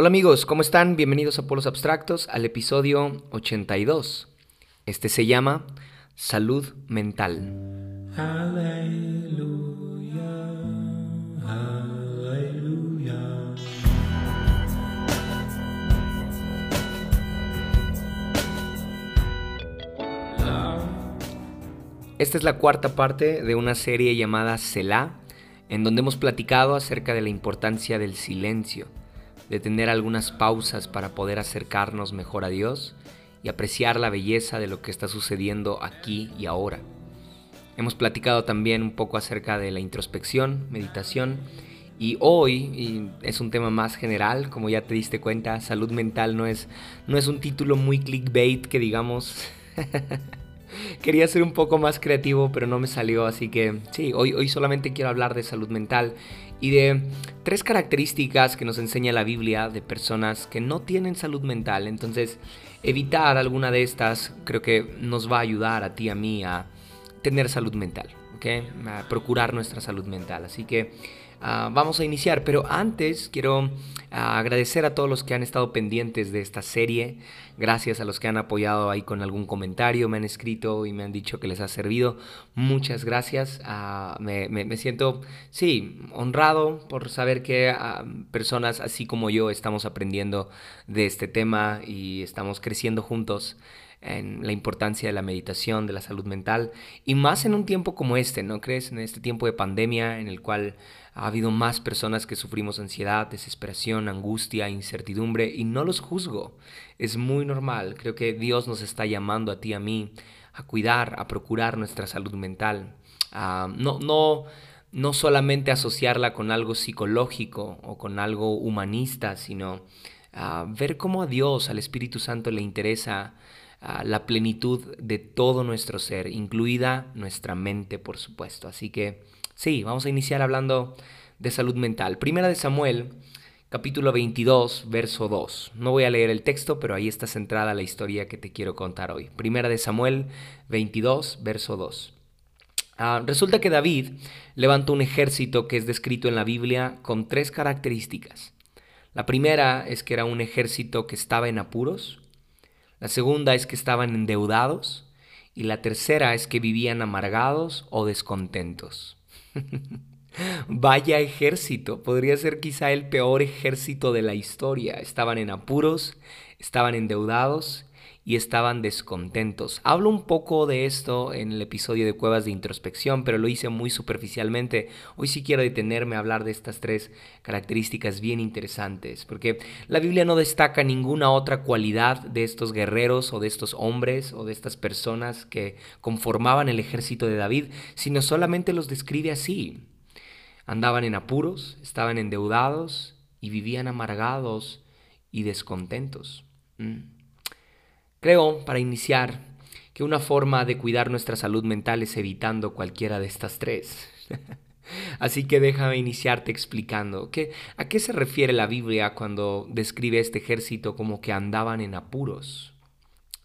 Hola amigos, ¿cómo están? Bienvenidos a Polos Abstractos al episodio 82. Este se llama Salud Mental. Esta es la cuarta parte de una serie llamada Selah, en donde hemos platicado acerca de la importancia del silencio de tener algunas pausas para poder acercarnos mejor a Dios y apreciar la belleza de lo que está sucediendo aquí y ahora. Hemos platicado también un poco acerca de la introspección, meditación, y hoy es un tema más general, como ya te diste cuenta, salud mental no es, no es un título muy clickbait que digamos... Quería ser un poco más creativo, pero no me salió, así que sí, hoy, hoy solamente quiero hablar de salud mental y de tres características que nos enseña la Biblia de personas que no tienen salud mental. Entonces, evitar alguna de estas creo que nos va a ayudar a ti, a mí, a tener salud mental, ¿ok? A procurar nuestra salud mental. Así que Ah, vamos a iniciar, pero antes quiero ah, agradecer a todos los que han estado pendientes de esta serie. Gracias a los que han apoyado ahí con algún comentario, me han escrito y me han dicho que les ha servido. Muchas gracias. Ah, me, siento, sí, honrado por saber que personas así como yo estamos aprendiendo de este tema y estamos creciendo juntos en la importancia de la meditación, de la salud mental, y más en un tiempo como este, ¿no crees? En este tiempo de pandemia en el cual ha habido más personas que sufrimos ansiedad, desesperación, angustia, incertidumbre, y no los juzgo. Es muy normal. Creo que Dios nos está llamando a ti, a mí, a cuidar, a procurar nuestra salud mental. no, no, no solamente asociarla con algo psicológico o con algo humanista, sino ver cómo a Dios, al Espíritu Santo, le interesa la plenitud de todo nuestro ser, incluida nuestra mente, por supuesto. Así que sí, vamos a iniciar hablando de salud mental. Primera de Samuel, capítulo 22, verso 2. No voy a leer el texto, pero ahí está centrada la historia que te quiero contar hoy. Primera de Samuel 22, verso 2. Ah, resulta que David levantó un ejército que es descrito en la Biblia con tres características. La primera es que era un ejército que estaba en apuros, la segunda es que estaban endeudados. Y la tercera es que vivían amargados o descontentos. Vaya ejército, podría ser quizá el peor ejército de la historia. Estaban en apuros, estaban endeudados y estaban descontentos. Hablo un poco de esto en el episodio de Cuevas de Introspección, pero lo hice muy superficialmente. Hoy sí quiero detenerme a hablar de estas tres características bien interesantes, porque la Biblia no destaca ninguna otra cualidad de estos guerreros o de estos hombres o de estas personas que conformaban el ejército de David, sino solamente los describe así. Andaban en apuros, estaban endeudados y vivían amargados y descontentos. Mm. Creo, para iniciar, que una forma de cuidar nuestra salud mental es evitando cualquiera de estas tres. Así que déjame iniciarte explicando que, a qué se refiere la Biblia cuando describe este ejército como que andaban en apuros.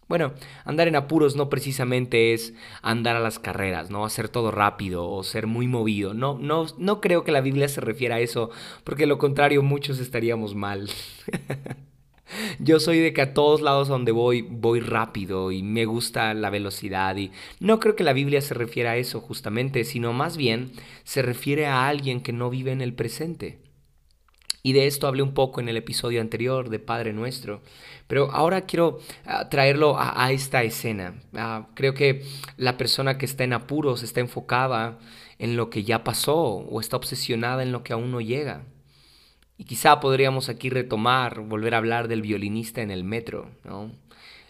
Bueno, andar en apuros no precisamente es andar a las carreras, ¿no? Hacer todo rápido o ser muy movido. No, no, no creo que la Biblia se refiera a eso, porque lo contrario muchos estaríamos mal. Yo soy de que a todos lados donde voy voy rápido y me gusta la velocidad y no creo que la Biblia se refiera a eso justamente, sino más bien se refiere a alguien que no vive en el presente. Y de esto hablé un poco en el episodio anterior de Padre Nuestro. Pero ahora quiero ah, traerlo a, esta escena. Ah, creo que la persona que está en apuros está enfocada en lo que ya pasó o está obsesionada en lo que aún no llega. Y quizá podríamos aquí retomar, volver a hablar del violinista en el metro, ¿no?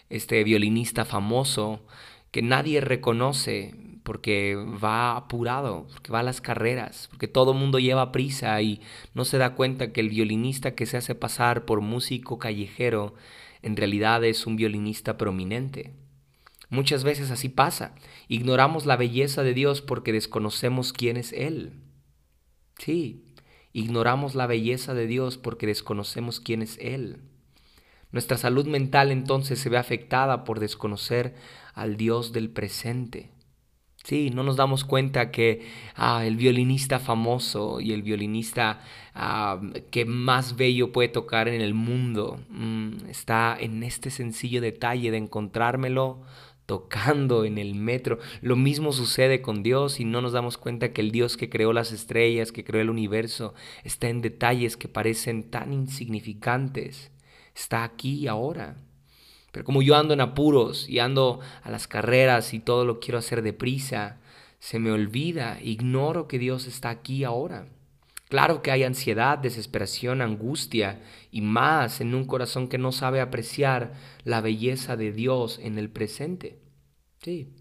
Este violinista famoso que nadie reconoce porque va apurado, porque va a las carreras, porque todo mundo lleva prisa y no se da cuenta que el violinista que se hace pasar por músico callejero en realidad es un violinista prominente. Muchas veces así pasa. Ignoramos la belleza de Dios porque desconocemos quién es Él. Sí, Ignoramos la belleza de Dios porque desconocemos quién es Él. Nuestra salud mental entonces se ve afectada por desconocer al Dios del presente. Sí, no nos damos cuenta que ah, el violinista famoso y el violinista ah, que más bello puede tocar en el mundo mm, está en este sencillo detalle de encontrármelo tocando en el metro. Lo mismo sucede con Dios y no nos damos cuenta que el Dios que creó las estrellas, que creó el universo, está en detalles que parecen tan insignificantes. Está aquí y ahora. Pero como yo ando en apuros y ando a las carreras y todo lo quiero hacer deprisa, se me olvida, ignoro que Dios está aquí ahora. Claro que hay ansiedad, desesperación, angustia y más en un corazón que no sabe apreciar la belleza de Dios en el presente. Sí.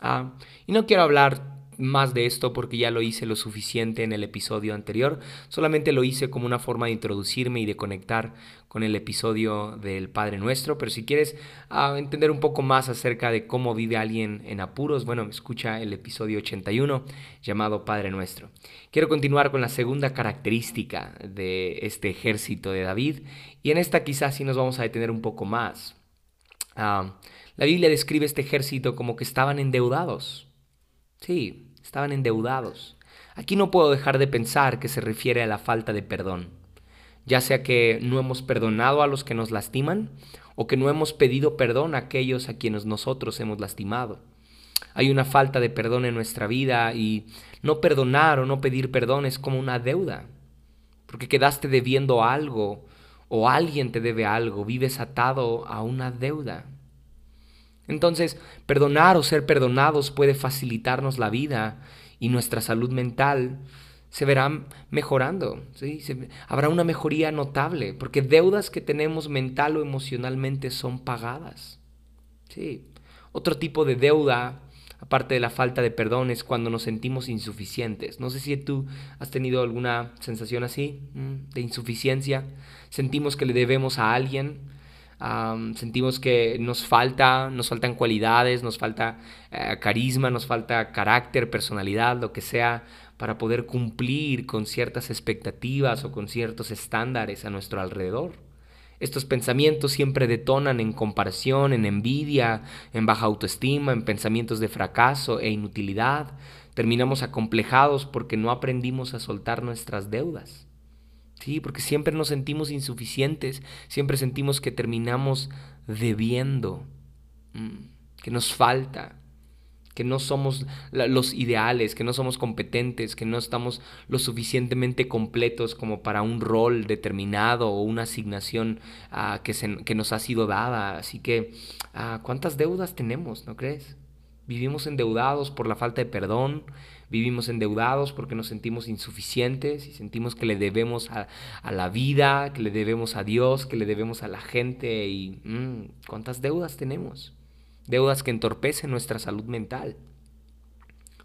Ah, y no quiero hablar más de esto porque ya lo hice lo suficiente en el episodio anterior. Solamente lo hice como una forma de introducirme y de conectar con el episodio del Padre Nuestro. Pero si quieres ah, entender un poco más acerca de cómo vive alguien en apuros, bueno, escucha el episodio 81 llamado Padre Nuestro. Quiero continuar con la segunda característica de este ejército de David y en esta quizás sí nos vamos a detener un poco más. Ah, la Biblia describe este ejército como que estaban endeudados. Sí, estaban endeudados. Aquí no puedo dejar de pensar que se refiere a la falta de perdón, ya sea que no hemos perdonado a los que nos lastiman o que no hemos pedido perdón a aquellos a quienes nosotros hemos lastimado. Hay una falta de perdón en nuestra vida y no perdonar o no pedir perdón es como una deuda, porque quedaste debiendo algo o alguien te debe algo, vives atado a una deuda. Entonces, perdonar o ser perdonados puede facilitarnos la vida y nuestra salud mental se verá mejorando, ¿sí? habrá una mejoría notable, porque deudas que tenemos mental o emocionalmente son pagadas. Sí. Otro tipo de deuda, aparte de la falta de perdón, es cuando nos sentimos insuficientes. No sé si tú has tenido alguna sensación así, de insuficiencia. Sentimos que le debemos a alguien, sentimos que nos falta, nos faltan cualidades, nos falta eh, carisma, nos falta carácter, personalidad, lo que sea, para poder cumplir con ciertas expectativas o con ciertos estándares a nuestro alrededor. Estos pensamientos siempre detonan en comparación, en envidia, en baja autoestima, en pensamientos de fracaso e inutilidad. Terminamos acomplejados porque no aprendimos a soltar nuestras deudas. Sí, porque siempre nos sentimos insuficientes, siempre sentimos que terminamos debiendo, mm, que nos falta, que no somos los ideales, que no somos competentes, que no estamos lo suficientemente completos como para un rol determinado o una asignación ah, que, que, nos ha sido dada. Así que, ah, ¿cuántas deudas tenemos, no crees? Vivimos endeudados por la falta de perdón, vivimos endeudados porque nos sentimos insuficientes y sentimos que le debemos a, la vida, que le debemos a Dios, que le debemos a la gente y mm, ¿cuántas deudas tenemos? Deudas que entorpecen nuestra salud mental.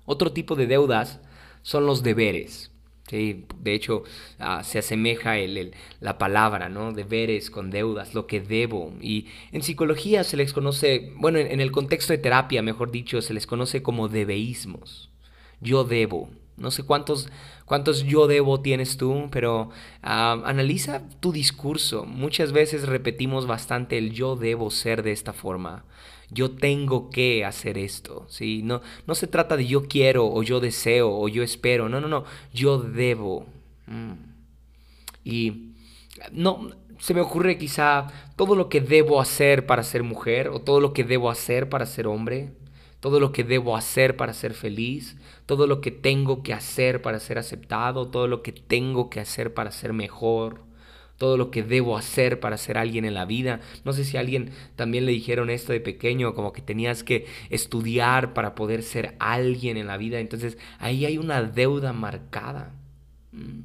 Otro tipo de deudas son los deberes. Sí, de hecho, ah, se asemeja el, la palabra, ¿no? Deberes con deudas, lo que debo. Y en psicología se les conoce, bueno, en, en el contexto de terapia, mejor dicho, se les conoce como debeísmos yo debo. No sé cuántos, cuántos yo debo tienes tú, pero ah, analiza tu discurso. Muchas veces repetimos bastante el yo debo ser de esta forma. Yo tengo que hacer esto, ¿sí? No, no se trata de yo quiero o yo deseo o yo espero. No, no, no. Yo debo. Mm. Y no, se me ocurre quizá todo lo que debo hacer para ser mujer o todo lo que debo hacer para ser hombre todo lo que debo hacer para ser feliz, todo lo que tengo que hacer para ser aceptado, todo lo que tengo que hacer para ser mejor, todo lo que debo hacer para ser alguien en la vida. No sé si alguien también le dijeron esto de pequeño, como que tenías que estudiar para poder ser alguien en la vida. Entonces ahí hay una deuda marcada. Mm.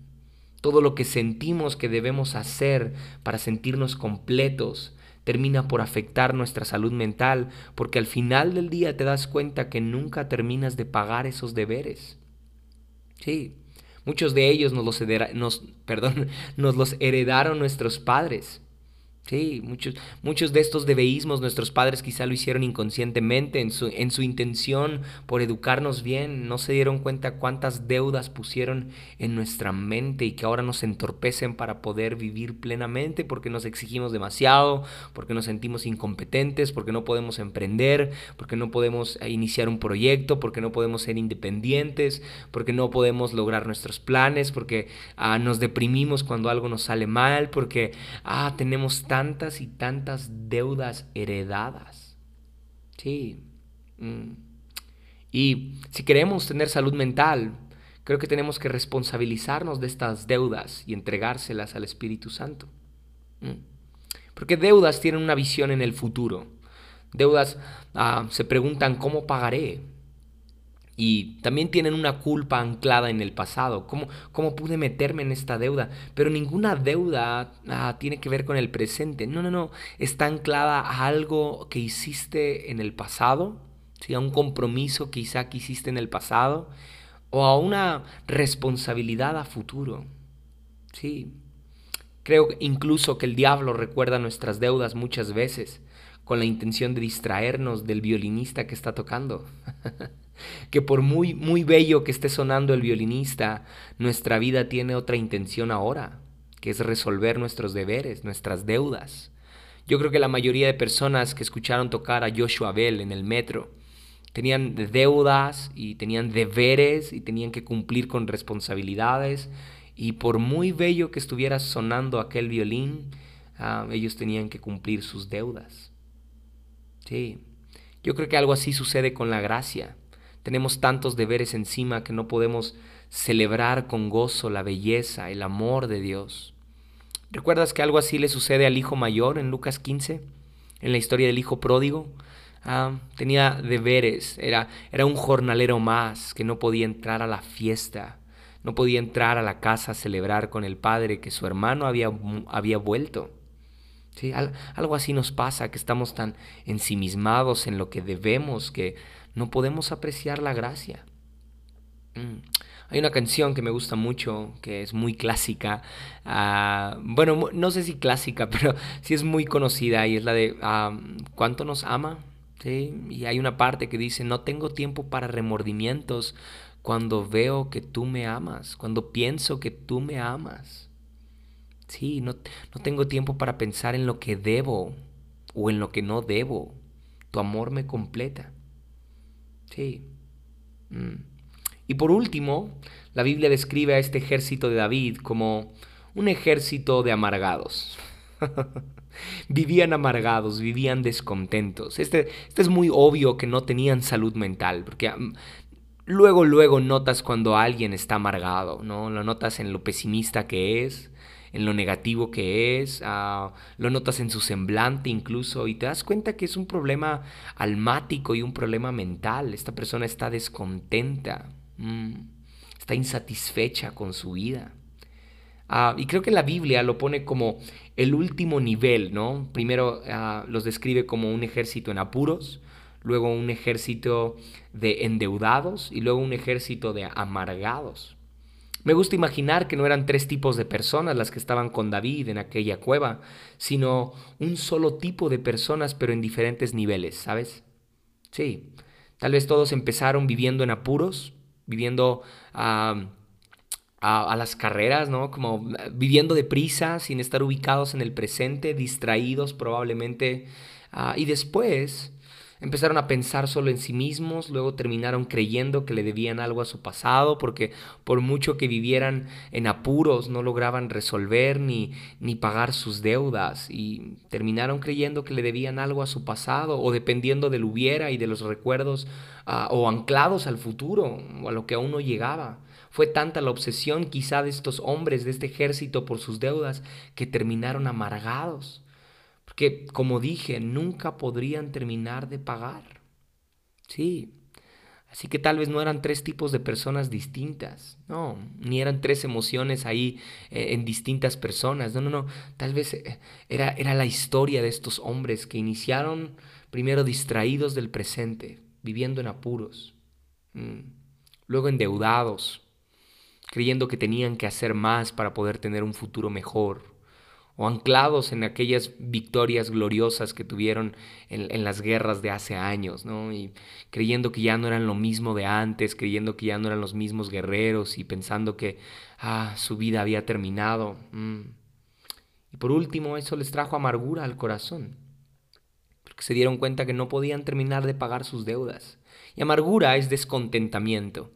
Todo lo que sentimos que debemos hacer para sentirnos completos, termina por afectar nuestra salud mental, porque al final del día te das cuenta que nunca terminas de pagar esos deberes. Sí, muchos de ellos nos los, nos, perdón, nos los heredaron nuestros padres. Sí, muchos, muchos de estos debeísmos nuestros padres quizá lo hicieron inconscientemente en su, en su intención por educarnos bien, no se dieron cuenta cuántas deudas pusieron en nuestra mente y que ahora nos entorpecen para poder vivir plenamente porque nos exigimos demasiado, porque nos sentimos incompetentes, porque no podemos emprender, porque no podemos eh, iniciar un proyecto, porque no podemos ser independientes, porque no podemos lograr nuestros planes, porque ah, nos deprimimos cuando algo nos sale mal, porque ah, tenemos tantas y tantas deudas heredadas. Sí. Mm. Y si queremos tener salud mental, creo que tenemos que responsabilizarnos de estas deudas y entregárselas al Espíritu Santo. Mm. Porque deudas tienen una visión en el futuro. Deudas ah, se preguntan cómo pagaré, y también tienen una culpa anclada en el pasado. ¿Cómo, cómo pude meterme en esta deuda? Pero ninguna deuda ah, tiene que ver con el presente. No, no, no. Está anclada a algo que hiciste en el pasado, ¿sí? a un compromiso quizá que hiciste en el pasado, o a una responsabilidad a futuro. Sí. Creo incluso que el diablo recuerda nuestras deudas muchas veces con la intención de distraernos del violinista que está tocando. que por muy, muy bello que esté sonando el violinista, nuestra vida tiene otra intención ahora, que es resolver nuestros deberes, nuestras deudas. Yo creo que la mayoría de personas que escucharon tocar a Joshua Bell en el metro tenían deudas y tenían deberes y tenían que cumplir con responsabilidades y por muy bello que estuviera sonando aquel violín, ah, ellos tenían que cumplir sus deudas. Sí, yo creo que algo así sucede con la gracia. Tenemos tantos deberes encima que no podemos celebrar con gozo la belleza, el amor de Dios. ¿Recuerdas que algo así le sucede al hijo mayor en Lucas 15? En la historia del hijo pródigo. Ah, tenía deberes, era, era un jornalero más que no podía entrar a la fiesta, no podía entrar a la casa a celebrar con el padre que su hermano había, había vuelto. ¿Sí? algo así nos pasa, que estamos tan ensimismados en lo que debemos que no podemos apreciar la gracia. Mm. Hay una canción que me gusta mucho, que es muy clásica. Ah, bueno, no sé si clásica, pero sí es muy conocida y es la de ah, ¿Cuánto nos ama? ¿Sí? Y hay una parte que dice, no tengo tiempo para remordimientos cuando veo que tú me amas, cuando pienso que tú me amas. Sí, no, no tengo tiempo para pensar en lo que debo o en lo que no debo. Tu amor me completa. Sí. Mm. Y por último, la Biblia describe a este ejército de David como un ejército de amargados. vivían amargados, vivían descontentos. Este, este, es muy obvio que no tenían salud mental, porque mm, luego, luego notas cuando alguien está amargado, ¿no? Lo notas en lo pesimista que es, en lo negativo que es, ah, lo notas en su semblante incluso y te das cuenta que es un problema almático y un problema mental. Esta persona está descontenta, mm, está insatisfecha con su vida. Ah, y creo que la Biblia lo pone como el último nivel, ¿no? Primero ah, los describe como un ejército en apuros, luego un ejército de endeudados y luego un ejército de amargados. Me gusta imaginar que no eran tres tipos de personas las que estaban con David en aquella cueva, sino un solo tipo de personas pero en diferentes niveles, ¿sabes? Sí, tal vez todos empezaron viviendo en apuros, viviendo a, las carreras, ¿no? Como viviendo deprisa, sin estar ubicados en el presente, distraídos probablemente. Ah, y después Empezaron a pensar solo en sí mismos, luego terminaron creyendo que le debían algo a su pasado, porque por mucho que vivieran en apuros no lograban resolver ni, ni pagar sus deudas y terminaron creyendo que le debían algo a su pasado o dependiendo del hubiera y de los recuerdos ah, o anclados al futuro o a lo que aún no llegaba. Fue tanta la obsesión quizá de estos hombres, de este ejército por sus deudas, que terminaron amargados que, como dije, nunca podrían terminar de pagar. Sí. Así que tal vez no eran tres tipos de personas distintas, no, ni eran tres emociones ahí eh, en distintas personas, no, no, no, tal vez eh, era, era la historia de estos hombres que iniciaron primero distraídos del presente, viviendo en apuros, mm, luego endeudados, creyendo que tenían que hacer más para poder tener un futuro mejor, o anclados en aquellas victorias gloriosas que tuvieron en, las guerras de hace años, ¿no? Y creyendo que ya no eran lo mismo de antes, creyendo que ya no eran los mismos guerreros y pensando que ah, su vida había terminado. Mm. Y por último, eso les trajo amargura al corazón, porque se dieron cuenta que no podían terminar de pagar sus deudas. Y amargura es descontentamiento.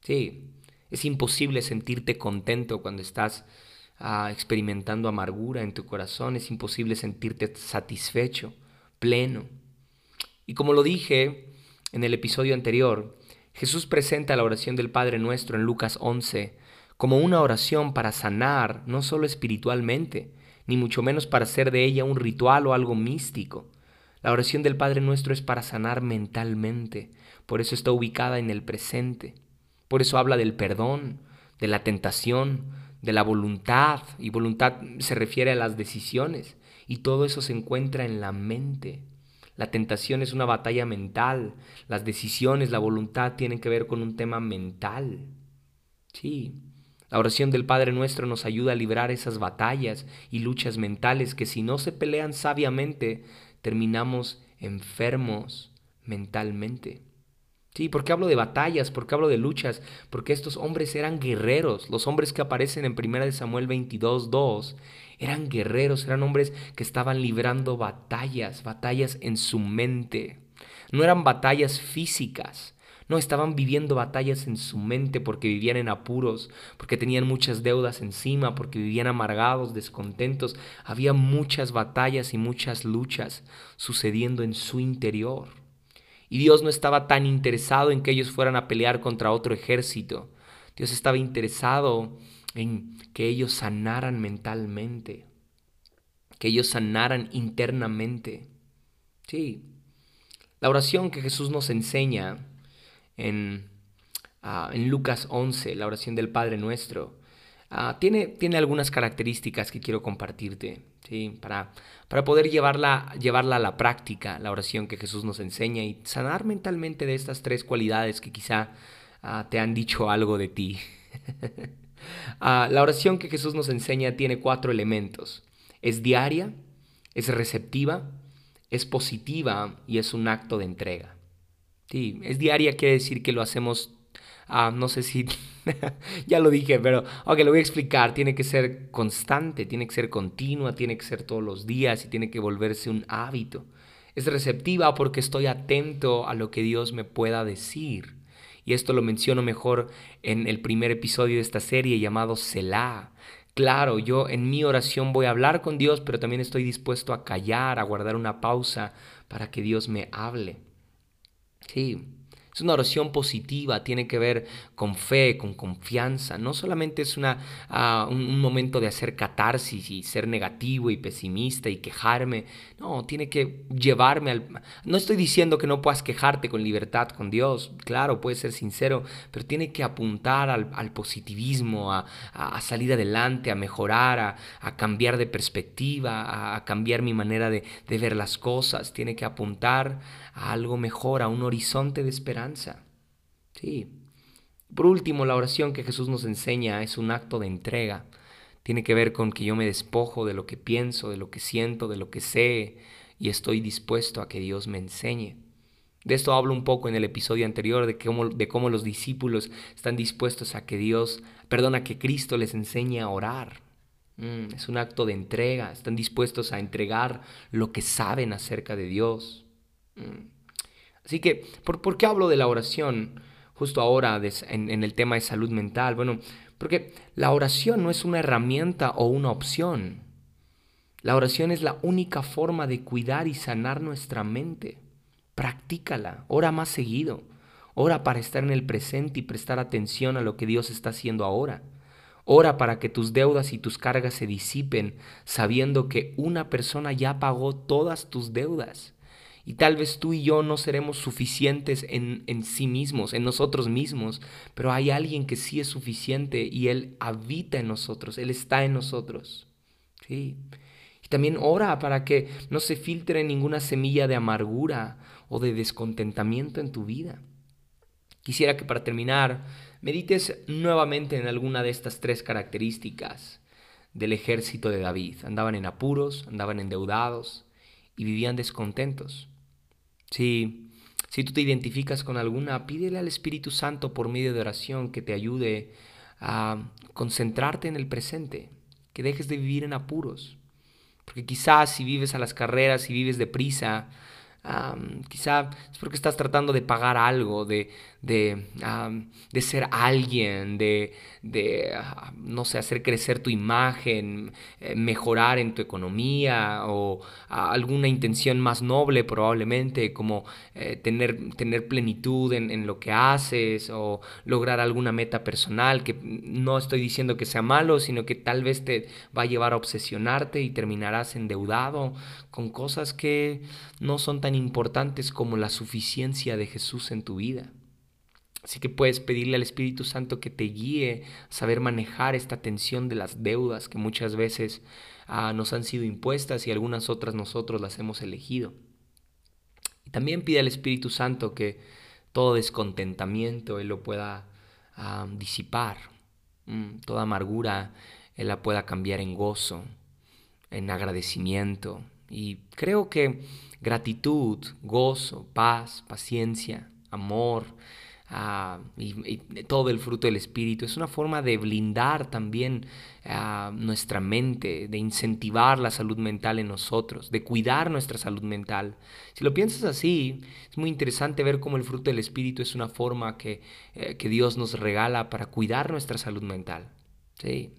Sí, es imposible sentirte contento cuando estás experimentando amargura en tu corazón, es imposible sentirte satisfecho, pleno. Y como lo dije en el episodio anterior, Jesús presenta la oración del Padre Nuestro en Lucas 11 como una oración para sanar, no solo espiritualmente, ni mucho menos para hacer de ella un ritual o algo místico. La oración del Padre Nuestro es para sanar mentalmente, por eso está ubicada en el presente. Por eso habla del perdón, de la tentación, de la voluntad, y voluntad se refiere a las decisiones, y todo eso se encuentra en la mente. La tentación es una batalla mental, las decisiones, la voluntad tienen que ver con un tema mental. Sí, la oración del Padre Nuestro nos ayuda a librar esas batallas y luchas mentales que si no se pelean sabiamente, terminamos enfermos mentalmente. Sí, ¿por qué hablo de batallas? ¿Por qué hablo de luchas? Porque estos hombres eran guerreros. Los hombres que aparecen en 1 Samuel 22, 2 eran guerreros, eran hombres que estaban librando batallas, batallas en su mente. No eran batallas físicas. No, estaban viviendo batallas en su mente porque vivían en apuros, porque tenían muchas deudas encima, porque vivían amargados, descontentos. Había muchas batallas y muchas luchas sucediendo en su interior. Y Dios no estaba tan interesado en que ellos fueran a pelear contra otro ejército. Dios estaba interesado en que ellos sanaran mentalmente, que ellos sanaran internamente. Sí, la oración que Jesús nos enseña en, ah, en Lucas 11, la oración del Padre Nuestro, ah, tiene, tiene algunas características que quiero compartirte. ¿Sí? Para, para poder llevarla, llevarla a la práctica, la oración que Jesús nos enseña y sanar mentalmente de estas tres cualidades que quizá ah, te han dicho algo de ti. Ah, la oración que Jesús nos enseña tiene cuatro elementos. Es diaria, es receptiva, es positiva y es un acto de entrega. Sí, es diaria quiere decir que lo hacemos Ah, no sé si ya lo dije, pero ok, lo voy a explicar. Tiene que ser constante, tiene que ser continua, tiene que ser todos los días y tiene que volverse un hábito. Es receptiva porque estoy atento a lo que Dios me pueda decir. Y esto lo menciono mejor en el primer episodio de esta serie llamado Selah. Claro, yo en mi oración voy a hablar con Dios, pero también estoy dispuesto a callar, a guardar una pausa para que Dios me hable. Sí, es una oración positiva, tiene que ver con fe, con confianza. No solamente es una, ah, un, momento de hacer catarsis y ser negativo y pesimista y quejarme. No, tiene que llevarme al... No estoy diciendo que no puedas quejarte con libertad con Dios. Claro, puedes ser sincero, pero tiene que apuntar al, positivismo, a, salir adelante, a mejorar, a, cambiar de perspectiva, a, cambiar mi manera de, de ver las cosas. Tiene que apuntar a algo mejor, a un horizonte de esperanza. Sí. Por último, la oración que Jesús nos enseña es un acto de entrega. Tiene que ver con que yo me despojo de lo que pienso, de lo que siento, de lo que sé y estoy dispuesto a que Dios me enseñe. De esto hablo un poco en el episodio anterior de cómo, los discípulos están dispuestos a que Dios, perdona, que Cristo les enseñe a orar. Mm, es un acto de entrega, están dispuestos a entregar lo que saben acerca de Dios. Mm. Así que, ¿por, qué hablo de la oración justo ahora en, en el tema de salud mental? Bueno, porque la oración no es una herramienta o una opción. La oración es la única forma de cuidar y sanar nuestra mente. Practícala, ora más seguido. Ora para estar en el presente y prestar atención a lo que Dios está haciendo ahora. Ora para que tus deudas y tus cargas se disipen, sabiendo que una persona ya pagó todas tus deudas. Y tal vez tú y yo no seremos suficientes en, en, sí mismos, en nosotros mismos, pero hay alguien que sí es suficiente y Él habita en nosotros, Él está en nosotros. Sí. Y también ora para que no se filtre ninguna semilla de amargura o de descontentamiento en tu vida. Quisiera que para terminar medites nuevamente en alguna de estas tres características del ejército de David. Andaban en apuros, andaban endeudados y vivían descontentos. Si, si tú te identificas con alguna, pídele al Espíritu Santo por medio de oración que te ayude a concentrarte en el presente, que dejes de vivir en apuros. Porque quizás si vives a las carreras, si vives deprisa, quizá es porque estás tratando de pagar algo, de, de, de ser alguien, de, de, no sé, hacer crecer tu imagen, eh, mejorar en tu economía o alguna intención más noble probablemente, como eh, tener, tener plenitud en, en, lo que haces o lograr alguna meta personal, que no estoy diciendo que sea malo, sino que tal vez te va a llevar a obsesionarte y terminarás endeudado con cosas que no son tan importantes como la suficiencia de Jesús en tu vida. Así que puedes pedirle al Espíritu Santo que te guíe a saber manejar esta tensión de las deudas que muchas veces ah, nos han sido impuestas y algunas otras nosotros las hemos elegido. Y también pide al Espíritu Santo que todo descontentamiento Él lo pueda ah, disipar, mm, toda amargura Él la pueda cambiar en gozo, en agradecimiento. Y creo que gratitud, gozo, paz, paciencia, amor ah, y, todo el fruto del Espíritu. Es una forma de blindar también ah, nuestra mente, de incentivar la salud mental en nosotros, de cuidar nuestra salud mental. Si lo piensas así, es muy interesante ver cómo el fruto del Espíritu es una forma que, eh, que Dios nos regala para cuidar nuestra salud mental. Sí.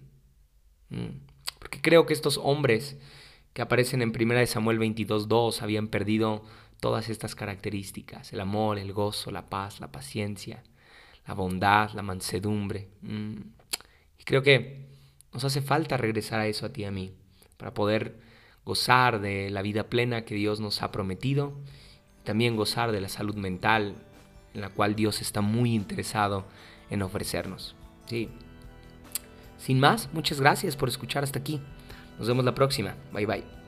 Mm. Porque creo que estos hombres que aparecen en 1 Samuel 22.2 habían perdido todas estas características, el amor, el gozo, la paz, la paciencia, la bondad, la mansedumbre. Mm. Y creo que nos hace falta regresar a eso a ti y a mí, para poder gozar de la vida plena que Dios nos ha prometido, también gozar de la salud mental en la cual Dios está muy interesado en ofrecernos. Sí. Sin más, muchas gracias por escuchar hasta aquí. Nos vemos la próxima. Bye bye.